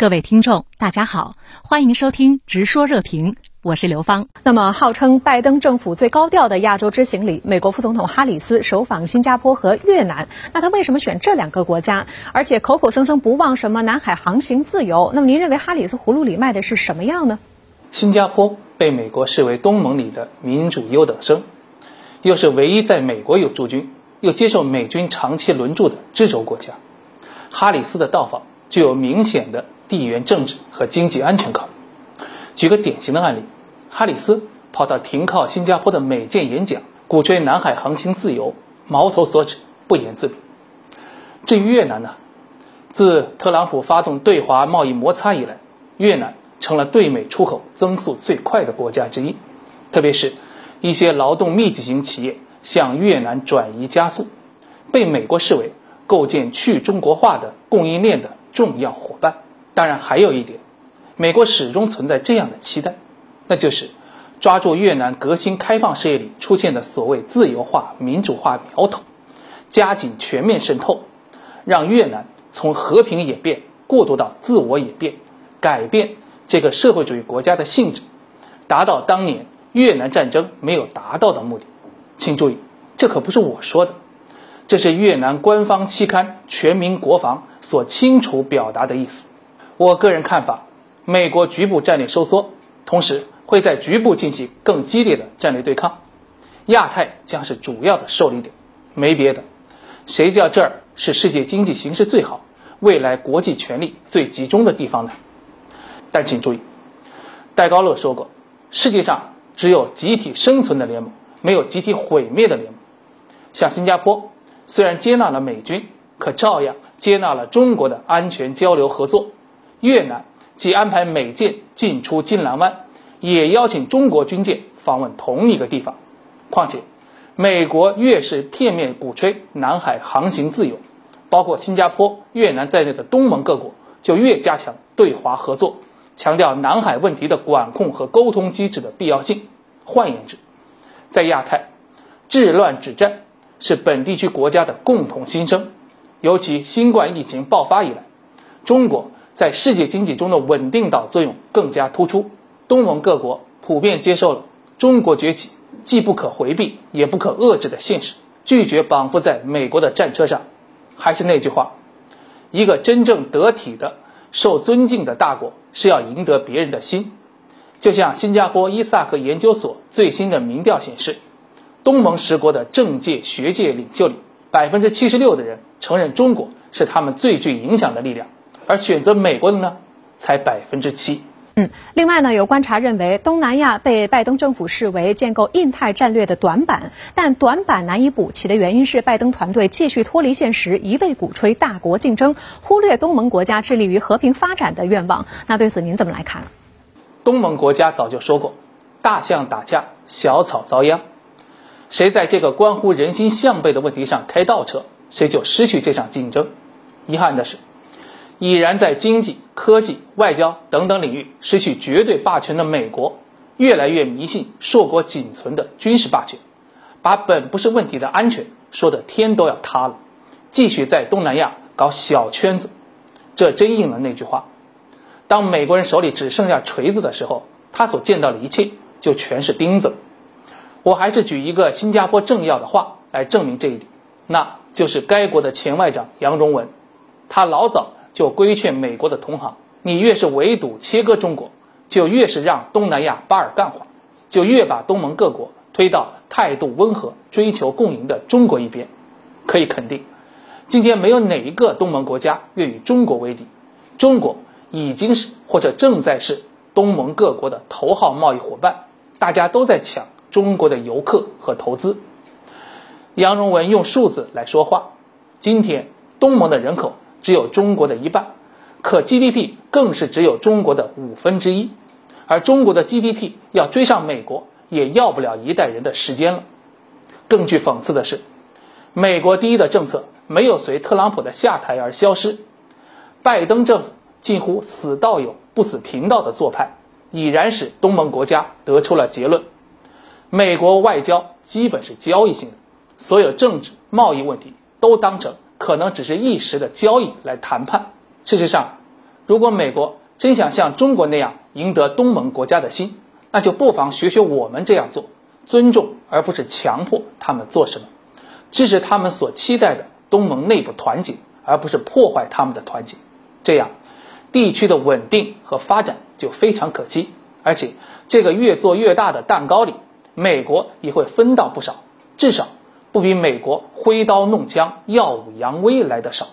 各位听众，大家好，欢迎收听《直说热评》，我是刘芳。那么，号称拜登政府最高调的亚洲之行里，美国副总统哈里斯首访新加坡和越南。那他为什么选这两个国家？而且口口声声不忘什么南海航行自由？那么，您认为哈里斯葫芦里卖的是什么药呢？新加坡被美国视为东盟里的民主优等生，又是唯一在美国有驻军、又接受美军长期轮驻的支轴国家。哈里斯的到访具有明显的。地缘政治和经济安全考虑。举个典型的案例，哈里斯跑到停靠新加坡的美舰演讲，鼓吹南海航行自由，矛头所指，不言自明。至于越南呢？自特朗普发动对华贸易摩擦以来，越南成了对美出口增速最快的国家之一，特别是一些劳动密集型企业向越南转移加速，被美国视为构建去中国化的供应链的重要伙伴。当然，还有一点，美国始终存在这样的期待，那就是抓住越南革新开放事业里出现的所谓自由化、民主化苗头，加紧全面渗透，让越南从和平演变过渡到自我演变，改变这个社会主义国家的性质，达到当年越南战争没有达到的目的。请注意，这可不是我说的，这是越南官方期刊《全民国防》所清楚表达的意思。我个人看法，美国局部战略收缩，同时会在局部进行更激烈的战略对抗，亚太将是主要的受力点，没别的，谁叫这儿是世界经济形势最好、未来国际权力最集中的地方呢？但请注意，戴高乐说过，世界上只有集体生存的联盟，没有集体毁灭的联盟。像新加坡，虽然接纳了美军，可照样接纳了中国的安全交流合作。越南既安排美舰进出金兰湾，也邀请中国军舰访问同一个地方。况且，美国越是片面鼓吹南海航行自由，包括新加坡、越南在内的东盟各国就越加强对华合作，强调南海问题的管控和沟通机制的必要性。换言之，在亚太，治乱止战是本地区国家的共同心声。尤其新冠疫情爆发以来，中国。在世界经济中的稳定岛作用更加突出，东盟各国普遍接受了中国崛起既不可回避也不可遏制的现实，拒绝绑缚在美国的战车上。还是那句话，一个真正得体的、受尊敬的大国是要赢得别人的心。就像新加坡伊萨克研究所最新的民调显示，东盟十国的政界学界领袖里，百分之七十六的人承认中国是他们最具影响的力量。而选择美国的呢，才百分之七。嗯，另外呢，有观察认为，东南亚被拜登政府视为建构印太战略的短板，但短板难以补齐的原因是拜登团队继续脱离现实，一味鼓吹大国竞争，忽略东盟国家致力于和平发展的愿望。那对此您怎么来看？东盟国家早就说过，大象打架，小草遭殃。谁在这个关乎人心向背的问题上开倒车，谁就失去这场竞争。遗憾的是。已然在经济、科技、外交等等领域失去绝对霸权的美国，越来越迷信硕果仅存的军事霸权，把本不是问题的安全说的天都要塌了，继续在东南亚搞小圈子，这真应了那句话：当美国人手里只剩下锤子的时候，他所见到的一切就全是钉子。我还是举一个新加坡政要的话来证明这一点，那就是该国的前外长杨荣文，他老早。就规劝美国的同行，你越是围堵切割中国，就越是让东南亚巴尔干化，就越把东盟各国推到态度温和、追求共赢的中国一边。可以肯定，今天没有哪一个东盟国家愿与中国为敌，中国已经是或者正在是东盟各国的头号贸易伙伴，大家都在抢中国的游客和投资。杨荣文用数字来说话，今天东盟的人口。只有中国的一半，可 GDP 更是只有中国的五分之一，而中国的 GDP 要追上美国，也要不了一代人的时间了。更具讽刺的是，美国第一的政策没有随特朗普的下台而消失，拜登政府近乎死道友不死贫道的做派，已然使东盟国家得出了结论：美国外交基本是交易性的，所有政治贸易问题都当成。可能只是一时的交易来谈判。事实上，如果美国真想像中国那样赢得东盟国家的心，那就不妨学学我们这样做，尊重而不是强迫他们做什么，支持他们所期待的东盟内部团结，而不是破坏他们的团结。这样，地区的稳定和发展就非常可期，而且这个越做越大的蛋糕里，美国也会分到不少，至少不比美国挥刀弄枪、耀武扬威来的少。